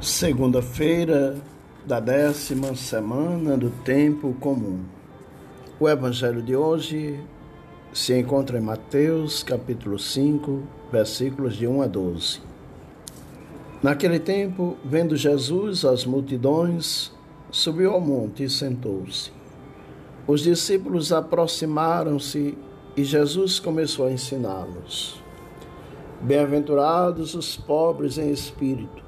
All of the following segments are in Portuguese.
Segunda-feira da décima semana do tempo comum. O evangelho de hoje se encontra em Mateus, capítulo 5, versículos de 1 a 12. Naquele tempo, vendo Jesus as multidões, subiu ao monte e sentou-se. Os discípulos aproximaram-se e Jesus começou a ensiná-los. Bem-aventurados os pobres em espírito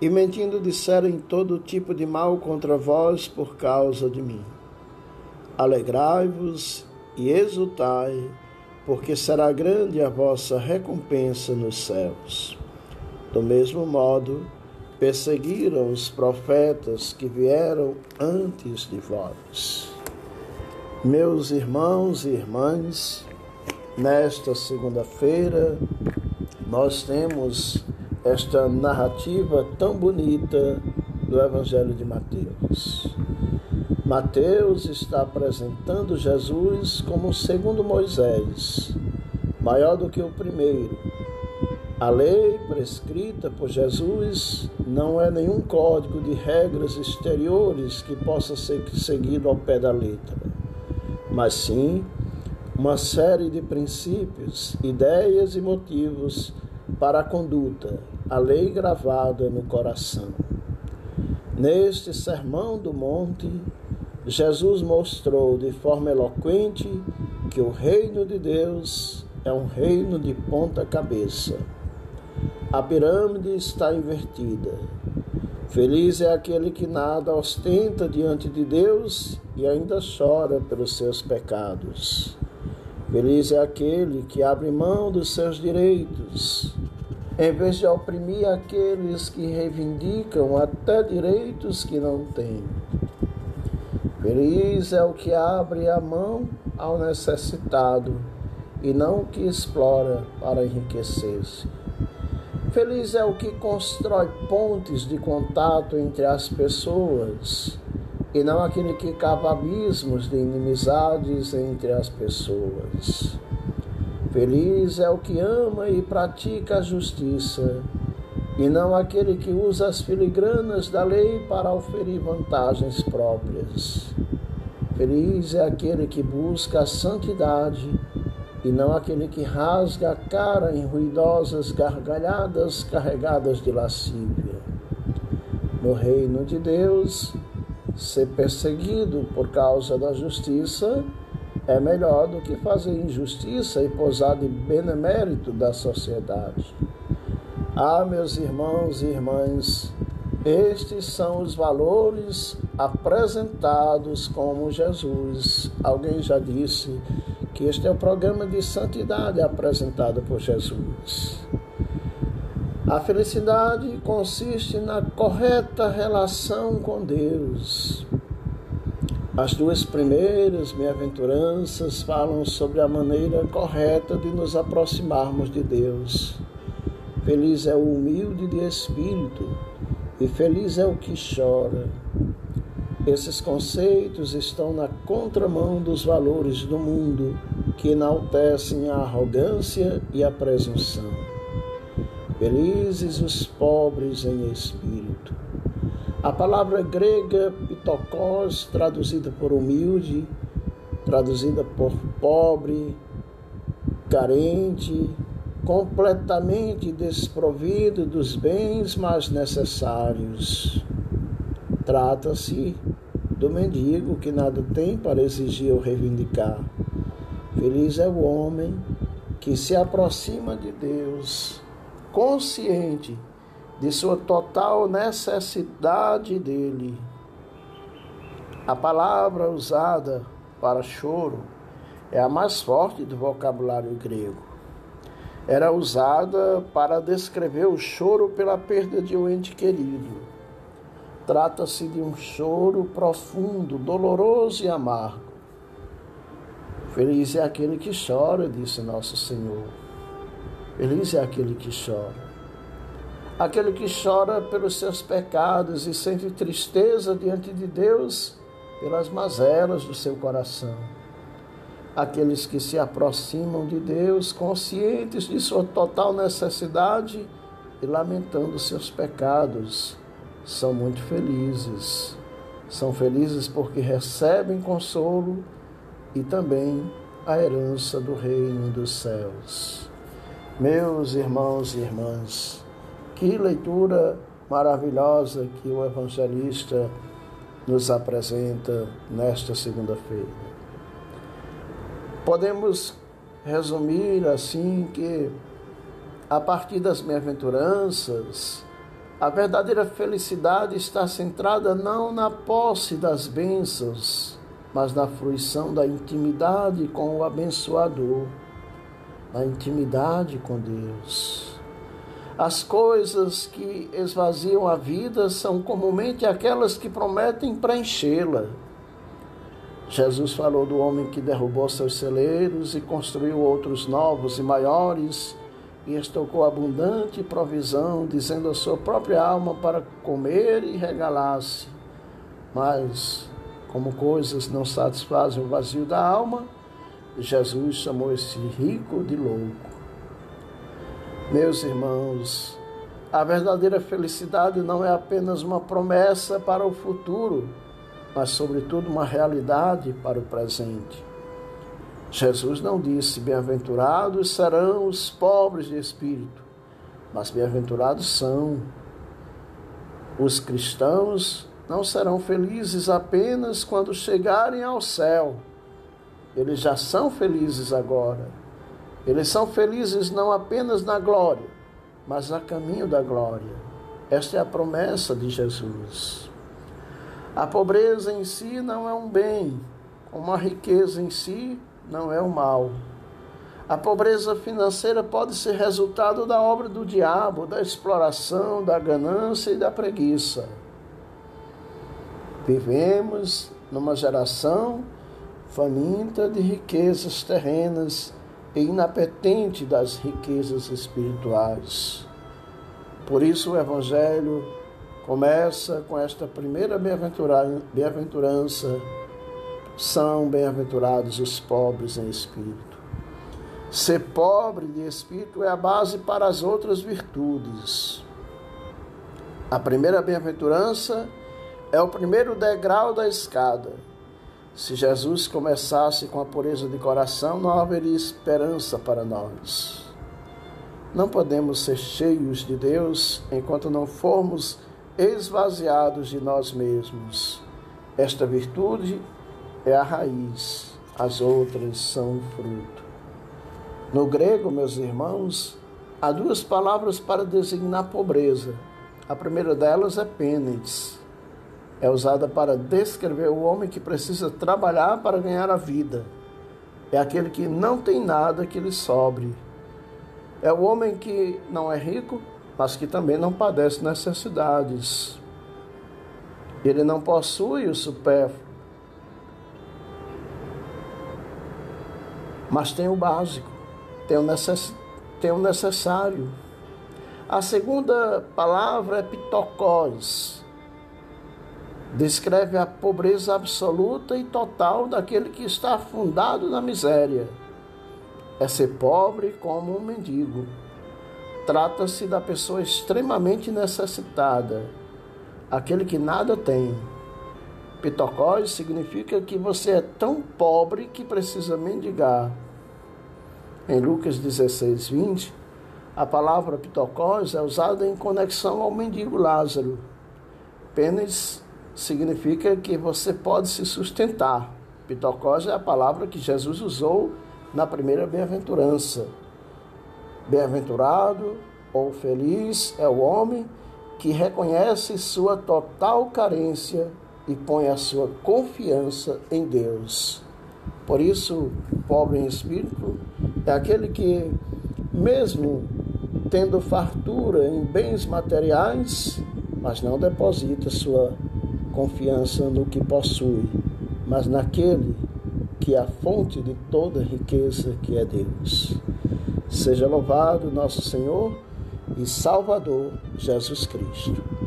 e mentindo disserem todo tipo de mal contra vós por causa de mim. Alegrai-vos e exultai, porque será grande a vossa recompensa nos céus. Do mesmo modo, perseguiram os profetas que vieram antes de vós. Meus irmãos e irmãs, nesta segunda-feira, nós temos esta narrativa tão bonita do Evangelho de Mateus. Mateus está apresentando Jesus como o segundo Moisés, maior do que o primeiro. A lei prescrita por Jesus não é nenhum código de regras exteriores que possa ser seguido ao pé da letra, mas sim uma série de princípios, ideias e motivos para a conduta, a lei gravada no coração. Neste Sermão do Monte, Jesus mostrou de forma eloquente que o reino de Deus é um reino de ponta cabeça. A pirâmide está invertida. Feliz é aquele que nada ostenta diante de Deus e ainda chora pelos seus pecados. Feliz é aquele que abre mão dos seus direitos, em vez de oprimir aqueles que reivindicam até direitos que não têm. Feliz é o que abre a mão ao necessitado e não o que explora para enriquecer-se. Feliz é o que constrói pontes de contato entre as pessoas e não aquele que cava abismos de inimizades entre as pessoas. Feliz é o que ama e pratica a justiça, e não aquele que usa as filigranas da lei para oferir vantagens próprias. Feliz é aquele que busca a santidade, e não aquele que rasga a cara em ruidosas gargalhadas carregadas de lascívia. No reino de Deus, Ser perseguido por causa da justiça é melhor do que fazer injustiça e posar de benemérito da sociedade. Ah, meus irmãos e irmãs, estes são os valores apresentados como Jesus. Alguém já disse que este é o programa de santidade apresentado por Jesus. A felicidade consiste na correta relação com Deus. As duas primeiras bem-aventuranças falam sobre a maneira correta de nos aproximarmos de Deus. Feliz é o humilde de espírito e feliz é o que chora. Esses conceitos estão na contramão dos valores do mundo que enaltecem a arrogância e a presunção. Felizes os pobres em espírito. A palavra grega pitokos, traduzida por humilde, traduzida por pobre, carente, completamente desprovido dos bens mais necessários. Trata-se do mendigo que nada tem para exigir ou reivindicar. Feliz é o homem que se aproxima de Deus, consciente de sua total necessidade dele. A palavra usada para choro é a mais forte do vocabulário grego. Era usada para descrever o choro pela perda de um ente querido. Trata-se de um choro profundo, doloroso e amargo. Feliz é aquele que chora, disse nosso Senhor. Feliz é aquele que chora aquele que chora pelos seus pecados e sente tristeza diante de Deus pelas mazelas do seu coração. Aqueles que se aproximam de Deus conscientes de sua total necessidade e lamentando seus pecados, são muito felizes. São felizes porque recebem consolo e também a herança do reino dos céus. Meus irmãos e irmãs, que leitura maravilhosa que o evangelista nos apresenta nesta segunda-feira. Podemos resumir assim que, a partir das bem-aventuranças, a verdadeira felicidade está centrada não na posse das bênçãos, mas na fruição da intimidade com o abençoador, na intimidade com Deus. As coisas que esvaziam a vida são comumente aquelas que prometem preenchê-la. Jesus falou do homem que derrubou seus celeiros e construiu outros novos e maiores, e estocou abundante provisão, dizendo a sua própria alma para comer e regalar-se. Mas, como coisas não satisfazem o vazio da alma, Jesus chamou esse rico de louco. Meus irmãos, a verdadeira felicidade não é apenas uma promessa para o futuro, mas, sobretudo, uma realidade para o presente. Jesus não disse: Bem-aventurados serão os pobres de espírito, mas bem-aventurados são. Os cristãos não serão felizes apenas quando chegarem ao céu, eles já são felizes agora eles são felizes não apenas na glória, mas a caminho da glória. Esta é a promessa de Jesus. A pobreza em si não é um bem, como a riqueza em si não é um mal. A pobreza financeira pode ser resultado da obra do diabo, da exploração, da ganância e da preguiça. Vivemos numa geração faminta de riquezas terrenas e inapetente das riquezas espirituais. Por isso o Evangelho começa com esta primeira bem-aventurança: são bem-aventurados os pobres em espírito. Ser pobre de espírito é a base para as outras virtudes. A primeira bem-aventurança é o primeiro degrau da escada se Jesus começasse com a pureza de coração, não haveria esperança para nós. Não podemos ser cheios de Deus enquanto não formos esvaziados de nós mesmos. Esta virtude é a raiz, as outras são fruto. No grego, meus irmãos, há duas palavras para designar pobreza. A primeira delas é pênis, é usada para descrever o homem que precisa trabalhar para ganhar a vida. É aquele que não tem nada que lhe sobre. É o homem que não é rico, mas que também não padece necessidades. Ele não possui o supérfluo, mas tem o básico, tem o, necess... tem o necessário. A segunda palavra é pitocós descreve a pobreza absoluta e total daquele que está afundado na miséria. É ser pobre como um mendigo. Trata-se da pessoa extremamente necessitada, aquele que nada tem. Pitocós significa que você é tão pobre que precisa mendigar. Em Lucas 16, 20, a palavra pitocós é usada em conexão ao mendigo Lázaro. Apenas significa que você pode se sustentar. Pitocós é a palavra que Jesus usou na primeira bem-aventurança. Bem-aventurado ou feliz é o homem que reconhece sua total carência e põe a sua confiança em Deus. Por isso, pobre em espírito é aquele que, mesmo tendo fartura em bens materiais, mas não deposita sua confiança no que possui, mas naquele que é a fonte de toda riqueza, que é Deus. Seja louvado nosso Senhor e Salvador Jesus Cristo.